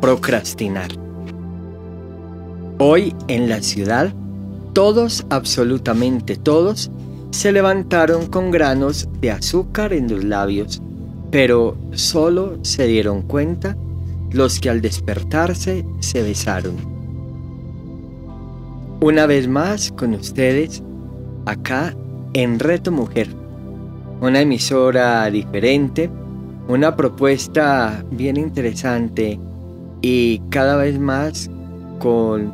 procrastinar. Hoy en la ciudad, todos, absolutamente todos, se levantaron con granos de azúcar en los labios, pero solo se dieron cuenta los que al despertarse se besaron. Una vez más con ustedes, acá en Reto Mujer, una emisora diferente, una propuesta bien interesante y cada vez más con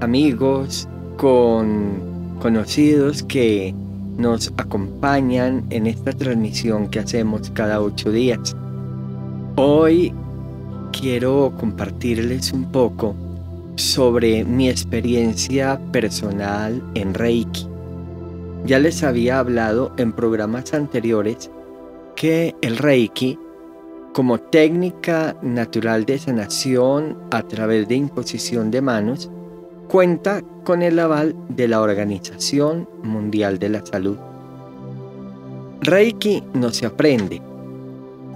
amigos, con conocidos que nos acompañan en esta transmisión que hacemos cada ocho días. Hoy quiero compartirles un poco sobre mi experiencia personal en Reiki. Ya les había hablado en programas anteriores que el Reiki, como técnica natural de sanación a través de imposición de manos, cuenta con el aval de la Organización Mundial de la Salud. Reiki no se aprende,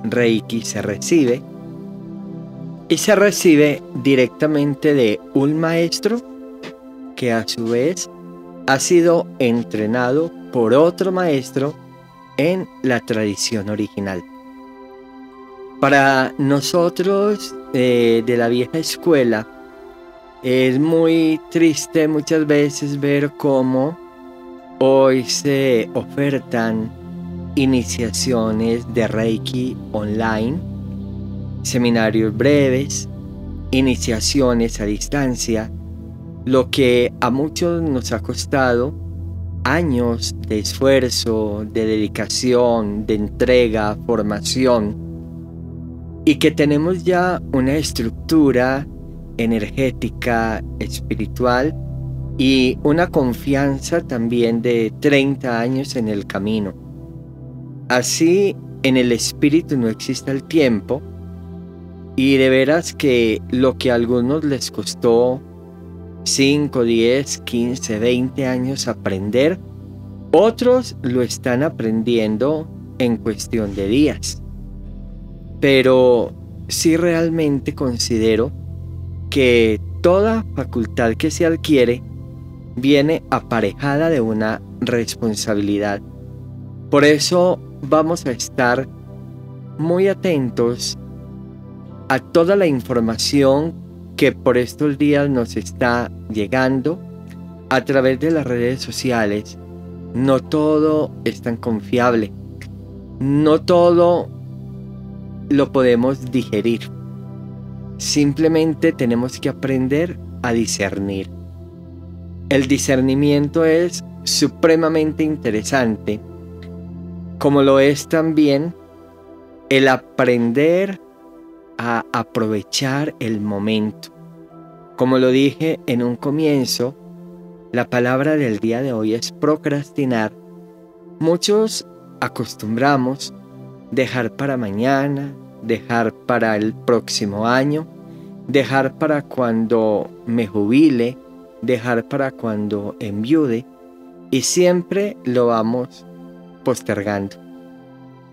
Reiki se recibe y se recibe directamente de un maestro que a su vez ha sido entrenado por otro maestro en la tradición original. Para nosotros eh, de la vieja escuela es muy triste muchas veces ver cómo hoy se ofertan iniciaciones de Reiki online seminarios breves, iniciaciones a distancia, lo que a muchos nos ha costado años de esfuerzo, de dedicación, de entrega, formación, y que tenemos ya una estructura energética, espiritual y una confianza también de 30 años en el camino. Así en el espíritu no existe el tiempo, y de veras que lo que a algunos les costó 5, 10, 15, 20 años aprender, otros lo están aprendiendo en cuestión de días. Pero sí realmente considero que toda facultad que se adquiere viene aparejada de una responsabilidad. Por eso vamos a estar muy atentos a toda la información que por estos días nos está llegando a través de las redes sociales. No todo es tan confiable. No todo lo podemos digerir. Simplemente tenemos que aprender a discernir. El discernimiento es supremamente interesante, como lo es también el aprender a aprovechar el momento. Como lo dije en un comienzo, la palabra del día de hoy es procrastinar. Muchos acostumbramos dejar para mañana, dejar para el próximo año, dejar para cuando me jubile, dejar para cuando enviude y siempre lo vamos postergando.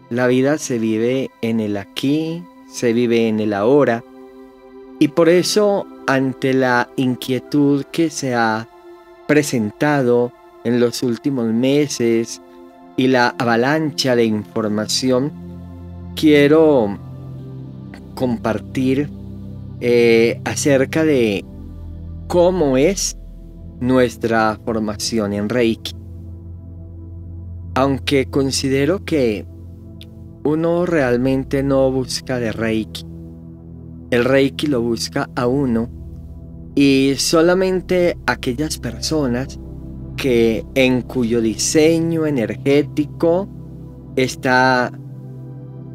La vida se vive en el aquí se vive en el ahora y por eso ante la inquietud que se ha presentado en los últimos meses y la avalancha de información, quiero compartir eh, acerca de cómo es nuestra formación en Reiki. Aunque considero que uno realmente no busca de Reiki. El Reiki lo busca a uno y solamente aquellas personas que en cuyo diseño energético está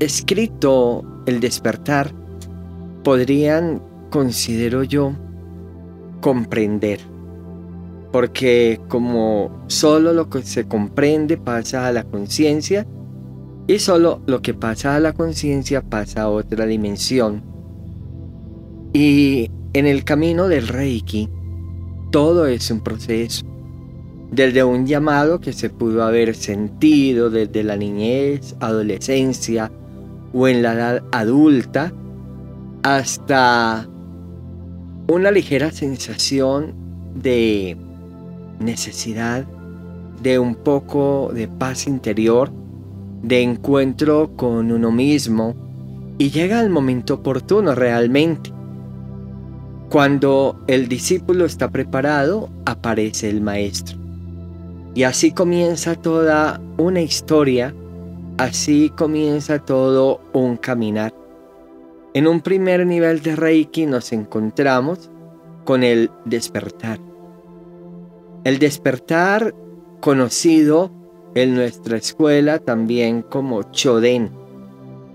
escrito el despertar podrían considero yo comprender. Porque como solo lo que se comprende pasa a la conciencia y solo lo que pasa a la conciencia pasa a otra dimensión. Y en el camino del Reiki, todo es un proceso. Desde un llamado que se pudo haber sentido desde la niñez, adolescencia o en la edad adulta, hasta una ligera sensación de necesidad de un poco de paz interior, de encuentro con uno mismo y llega el momento oportuno realmente. Cuando el discípulo está preparado, aparece el maestro. Y así comienza toda una historia, así comienza todo un caminar. En un primer nivel de Reiki nos encontramos con el despertar. El despertar conocido en nuestra escuela también como Choden,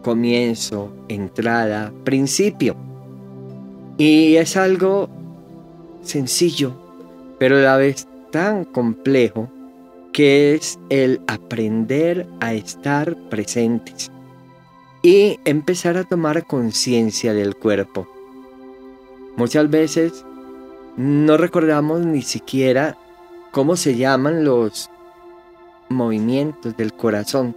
comienzo, entrada, principio. Y es algo sencillo, pero a la vez tan complejo que es el aprender a estar presentes y empezar a tomar conciencia del cuerpo. Muchas veces no recordamos ni siquiera cómo se llaman los movimientos del corazón.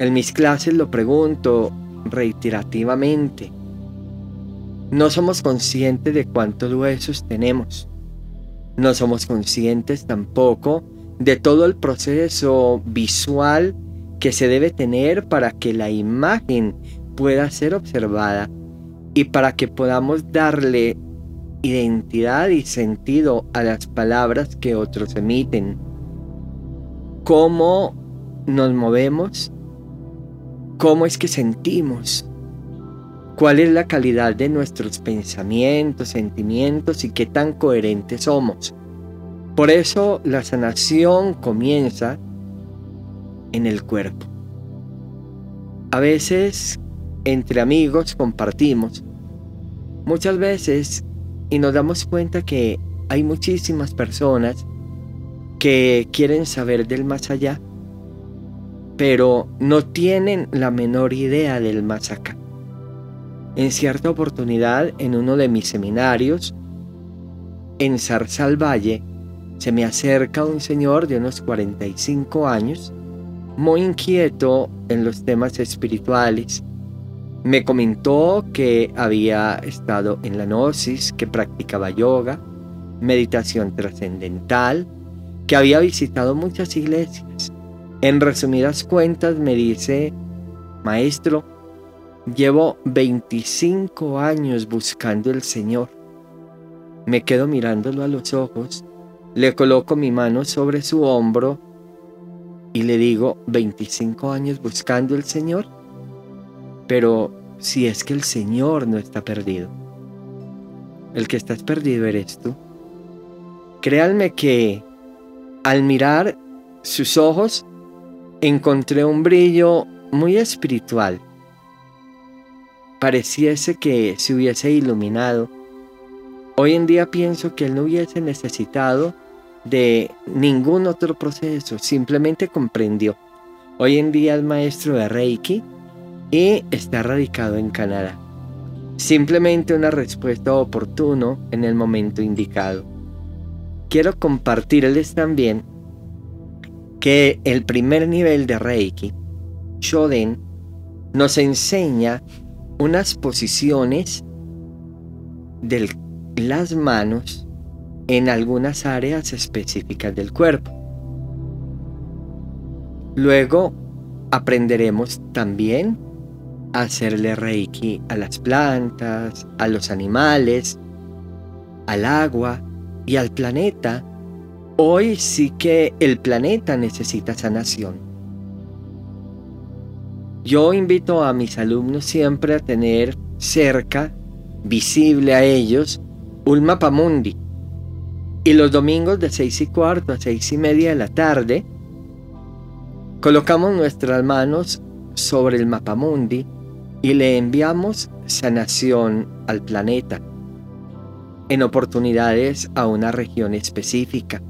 En mis clases lo pregunto reiterativamente. No somos conscientes de cuántos huesos tenemos. No somos conscientes tampoco de todo el proceso visual que se debe tener para que la imagen pueda ser observada y para que podamos darle identidad y sentido a las palabras que otros emiten. Cómo nos movemos, cómo es que sentimos, cuál es la calidad de nuestros pensamientos, sentimientos y qué tan coherentes somos. Por eso la sanación comienza en el cuerpo. A veces entre amigos compartimos, muchas veces, y nos damos cuenta que hay muchísimas personas que quieren saber del más allá, pero no tienen la menor idea del más acá. En cierta oportunidad, en uno de mis seminarios, en Zarzal Valle, se me acerca un señor de unos 45 años muy inquieto en los temas espirituales. Me comentó que había estado en la gnosis, que practicaba yoga, meditación trascendental, que había visitado muchas iglesias. En resumidas cuentas me dice, maestro, llevo 25 años buscando el Señor. Me quedo mirándolo a los ojos, le coloco mi mano sobre su hombro y le digo 25 años buscando el Señor, pero si es que el Señor no está perdido, el que estás perdido eres tú. Créanme que al mirar sus ojos encontré un brillo muy espiritual. Pareciese que se hubiese iluminado. Hoy en día pienso que él no hubiese necesitado de ningún otro proceso, simplemente comprendió. Hoy en día es maestro de Reiki y está radicado en Canadá. Simplemente una respuesta oportuna en el momento indicado. Quiero compartirles también que el primer nivel de Reiki, Shoden, nos enseña unas posiciones de las manos en algunas áreas específicas del cuerpo. Luego aprenderemos también a hacerle reiki a las plantas, a los animales, al agua y al planeta. Hoy sí que el planeta necesita sanación. Yo invito a mis alumnos siempre a tener cerca, visible a ellos, un mapa mundi y los domingos de 6 y cuarto a 6 y media de la tarde, colocamos nuestras manos sobre el mapamundi y le enviamos sanación al planeta, en oportunidades a una región específica.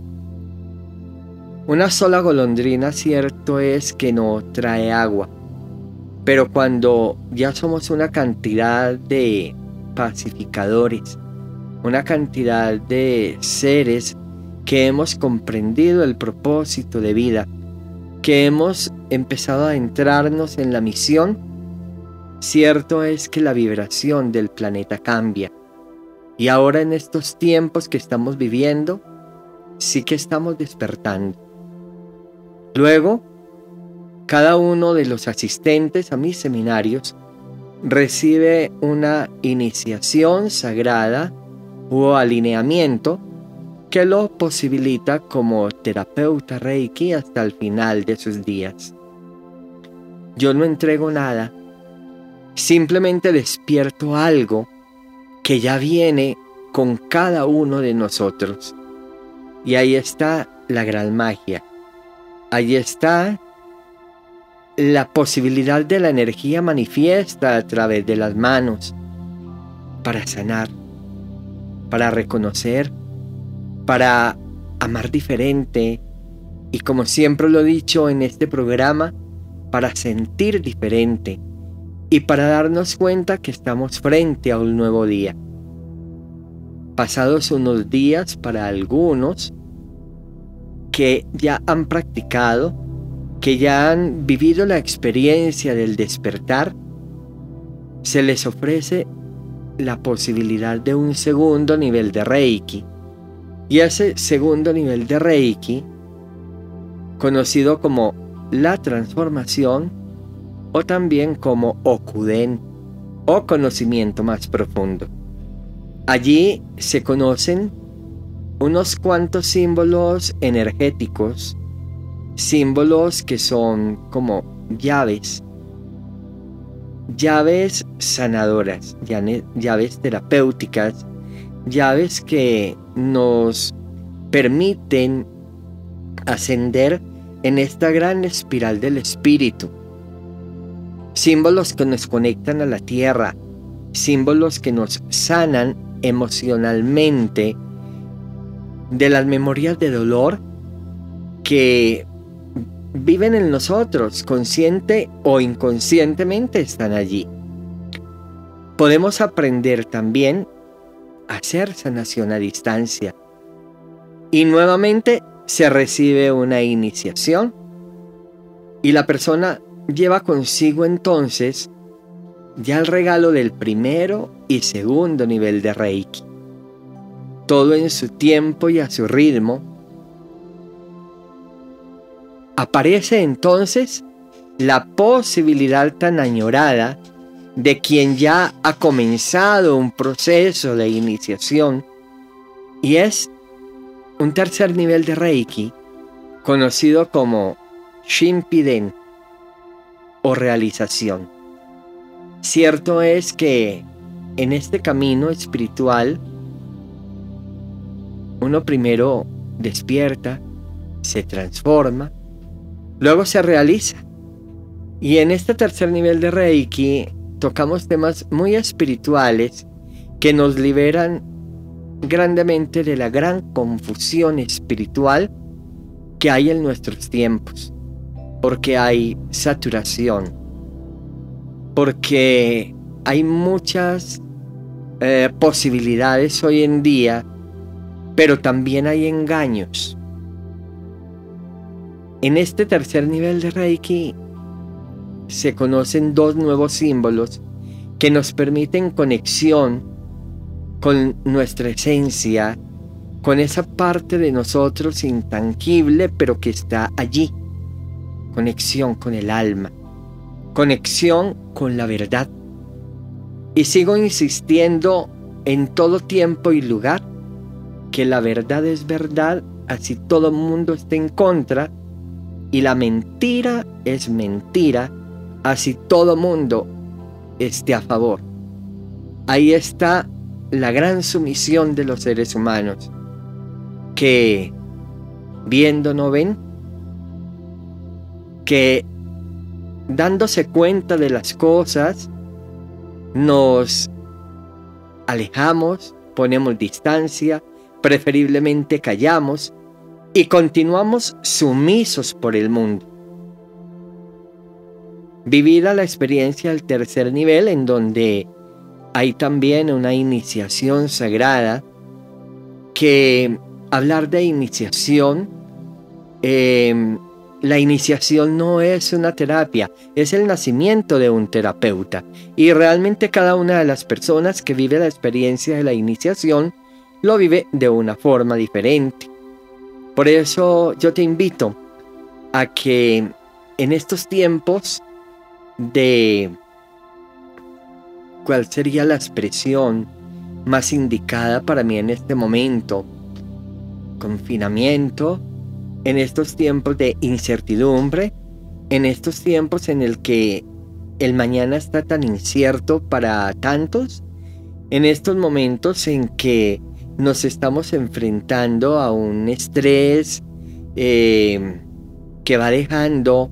Una sola golondrina cierto es que no trae agua, pero cuando ya somos una cantidad de pacificadores, una cantidad de seres que hemos comprendido el propósito de vida, que hemos empezado a entrarnos en la misión, cierto es que la vibración del planeta cambia. Y ahora en estos tiempos que estamos viviendo, sí que estamos despertando. Luego, cada uno de los asistentes a mis seminarios recibe una iniciación sagrada o alineamiento que lo posibilita como terapeuta Reiki hasta el final de sus días. Yo no entrego nada, simplemente despierto algo que ya viene con cada uno de nosotros. Y ahí está la gran magia. Ahí está la posibilidad de la energía manifiesta a través de las manos para sanar, para reconocer, para amar diferente y como siempre lo he dicho en este programa, para sentir diferente y para darnos cuenta que estamos frente a un nuevo día. Pasados unos días para algunos que ya han practicado, que ya han vivido la experiencia del despertar, se les ofrece la posibilidad de un segundo nivel de Reiki. Y ese segundo nivel de Reiki, conocido como la transformación o también como Okuden o conocimiento más profundo. Allí se conocen unos cuantos símbolos energéticos símbolos que son como llaves, llaves sanadoras, llaves terapéuticas, llaves que nos permiten ascender en esta gran espiral del espíritu. Símbolos que nos conectan a la tierra, símbolos que nos sanan emocionalmente de las memorias de dolor que viven en nosotros, consciente o inconscientemente están allí. Podemos aprender también a hacer sanación a distancia. Y nuevamente se recibe una iniciación y la persona lleva consigo entonces ya el regalo del primero y segundo nivel de Reiki. Todo en su tiempo y a su ritmo Aparece entonces la posibilidad tan añorada de quien ya ha comenzado un proceso de iniciación y es un tercer nivel de Reiki conocido como Shinpiden o realización. Cierto es que en este camino espiritual uno primero despierta, se transforma, Luego se realiza. Y en este tercer nivel de Reiki tocamos temas muy espirituales que nos liberan grandemente de la gran confusión espiritual que hay en nuestros tiempos. Porque hay saturación. Porque hay muchas eh, posibilidades hoy en día, pero también hay engaños. En este tercer nivel de Reiki se conocen dos nuevos símbolos que nos permiten conexión con nuestra esencia, con esa parte de nosotros intangible pero que está allí. Conexión con el alma, conexión con la verdad. Y sigo insistiendo en todo tiempo y lugar que la verdad es verdad, así todo mundo esté en contra y la mentira es mentira, así todo mundo esté a favor. Ahí está la gran sumisión de los seres humanos, que viendo no ven, que dándose cuenta de las cosas, nos alejamos, ponemos distancia, preferiblemente callamos y continuamos sumisos por el mundo. Vivir a la experiencia del tercer nivel en donde hay también una iniciación sagrada que hablar de iniciación, em, la iniciación no es una terapia, es el nacimiento de un terapeuta. Y realmente cada una de las personas que vive la experiencia de la iniciación lo vive de una forma diferente. Por eso yo te invito a que en estos tiempos de cuál sería la expresión más indicada para mí en este momento. Confinamiento, en estos tiempos de incertidumbre, en estos tiempos en el que el mañana está tan incierto para tantos, en estos momentos en que nos estamos enfrentando a un estrés eh, que va dejando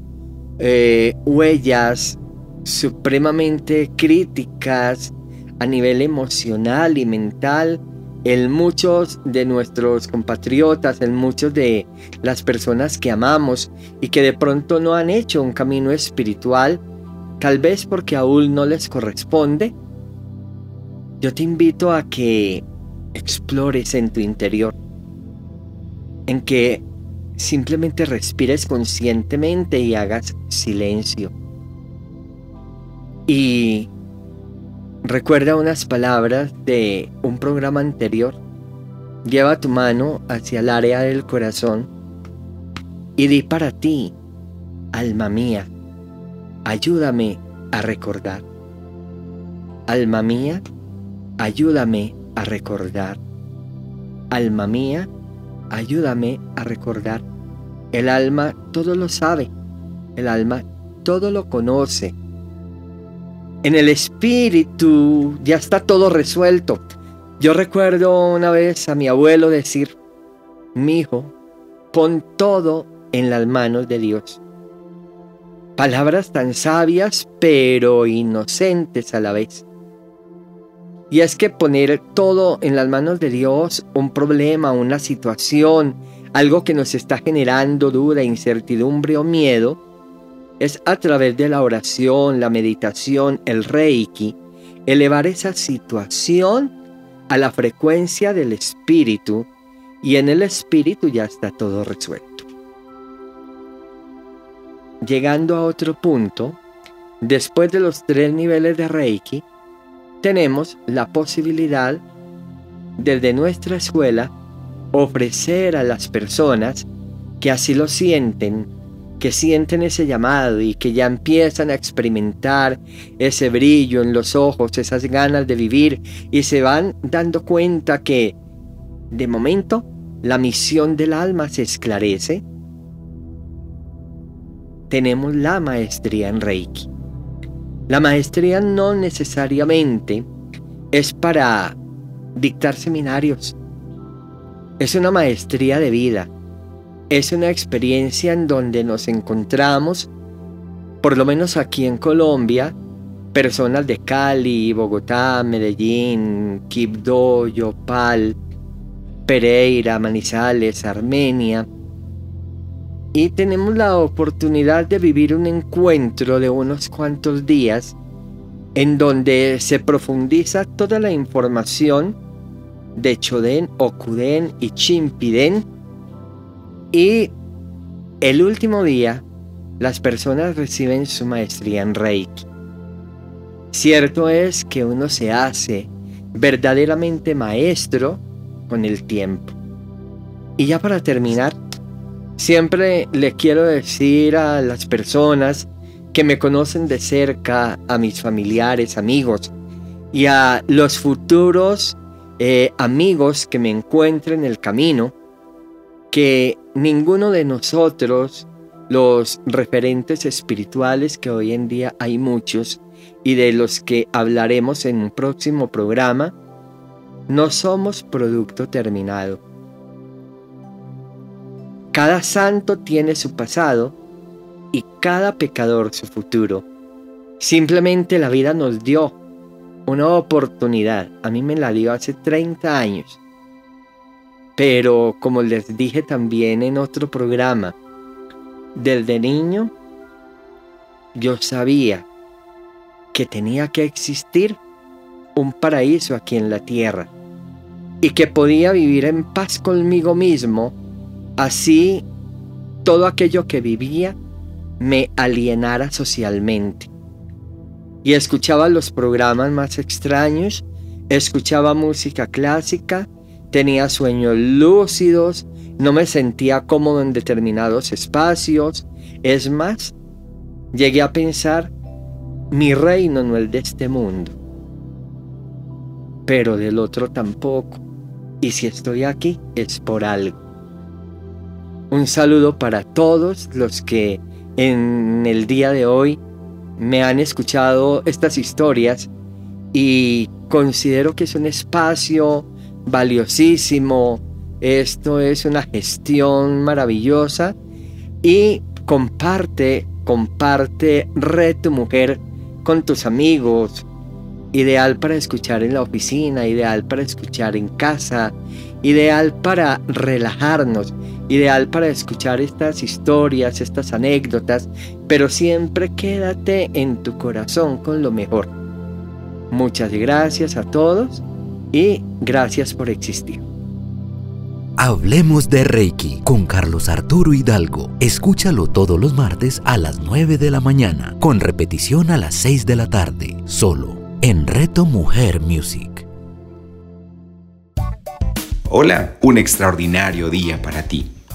eh, huellas supremamente críticas a nivel emocional y mental en muchos de nuestros compatriotas, en muchos de las personas que amamos y que de pronto no han hecho un camino espiritual, tal vez porque aún no les corresponde. Yo te invito a que explores en tu interior, en que simplemente respires conscientemente y hagas silencio. Y recuerda unas palabras de un programa anterior. Lleva tu mano hacia el área del corazón y di para ti, alma mía, ayúdame a recordar. Alma mía, ayúdame a recordar. Alma mía, ayúdame a recordar. El alma todo lo sabe, el alma todo lo conoce. En el espíritu ya está todo resuelto. Yo recuerdo una vez a mi abuelo decir, mi hijo, pon todo en las manos de Dios. Palabras tan sabias pero inocentes a la vez. Y es que poner todo en las manos de Dios, un problema, una situación, algo que nos está generando duda, incertidumbre o miedo, es a través de la oración, la meditación, el reiki, elevar esa situación a la frecuencia del espíritu y en el espíritu ya está todo resuelto. Llegando a otro punto, después de los tres niveles de reiki, tenemos la posibilidad desde nuestra escuela ofrecer a las personas que así lo sienten, que sienten ese llamado y que ya empiezan a experimentar ese brillo en los ojos, esas ganas de vivir y se van dando cuenta que de momento la misión del alma se esclarece, tenemos la maestría en Reiki. La maestría no necesariamente es para dictar seminarios. Es una maestría de vida. Es una experiencia en donde nos encontramos, por lo menos aquí en Colombia, personas de Cali, Bogotá, Medellín, Quibdó, Yopal, Pereira, Manizales, Armenia, y tenemos la oportunidad de vivir un encuentro de unos cuantos días en donde se profundiza toda la información de Choden, Okuden y Chimpiden y el último día las personas reciben su maestría en Reiki. Cierto es que uno se hace verdaderamente maestro con el tiempo. Y ya para terminar, Siempre le quiero decir a las personas que me conocen de cerca, a mis familiares, amigos y a los futuros eh, amigos que me encuentren en el camino, que ninguno de nosotros, los referentes espirituales que hoy en día hay muchos y de los que hablaremos en un próximo programa, no somos producto terminado cada santo tiene su pasado y cada pecador su futuro. Simplemente la vida nos dio una oportunidad. A mí me la dio hace 30 años. Pero como les dije también en otro programa, desde niño yo sabía que tenía que existir un paraíso aquí en la tierra y que podía vivir en paz conmigo mismo, así todo aquello que vivía me alienara socialmente. Y escuchaba los programas más extraños, escuchaba música clásica, tenía sueños lúcidos, no me sentía cómodo en determinados espacios. Es más, llegué a pensar, mi reino no es de este mundo, pero del otro tampoco. Y si estoy aquí es por algo. Un saludo para todos los que en el día de hoy me han escuchado estas historias y considero que es un espacio valiosísimo, esto es una gestión maravillosa y comparte, comparte Red Tu Mujer con tus amigos, ideal para escuchar en la oficina, ideal para escuchar en casa, ideal para relajarnos, ideal para escuchar estas historias, estas anécdotas, pero siempre quédate en tu corazón con lo mejor. Muchas gracias a todos y gracias por existir. Hablemos de Reiki con Carlos Arturo Hidalgo. Escúchalo todos los martes a las 9 de la mañana, con repetición a las 6 de la tarde, solo en Reto Mujer Music. Hola, un extraordinario día para ti.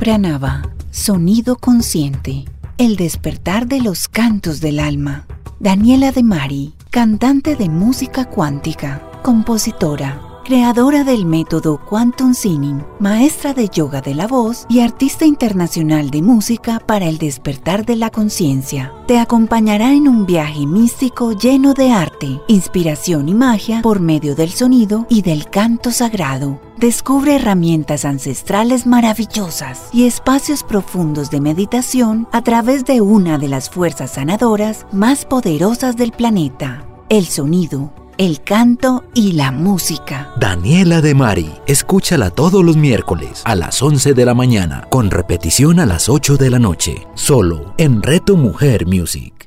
Pranava, sonido consciente, el despertar de los cantos del alma. Daniela de Mari, cantante de música cuántica, compositora, creadora del método Quantum Singing, maestra de yoga de la voz y artista internacional de música para el despertar de la conciencia. Te acompañará en un viaje místico lleno de arte, inspiración y magia por medio del sonido y del canto sagrado. Descubre herramientas ancestrales maravillosas y espacios profundos de meditación a través de una de las fuerzas sanadoras más poderosas del planeta, el sonido el canto y la música. Daniela de Mari, escúchala todos los miércoles a las 11 de la mañana, con repetición a las 8 de la noche, solo en Reto Mujer Music.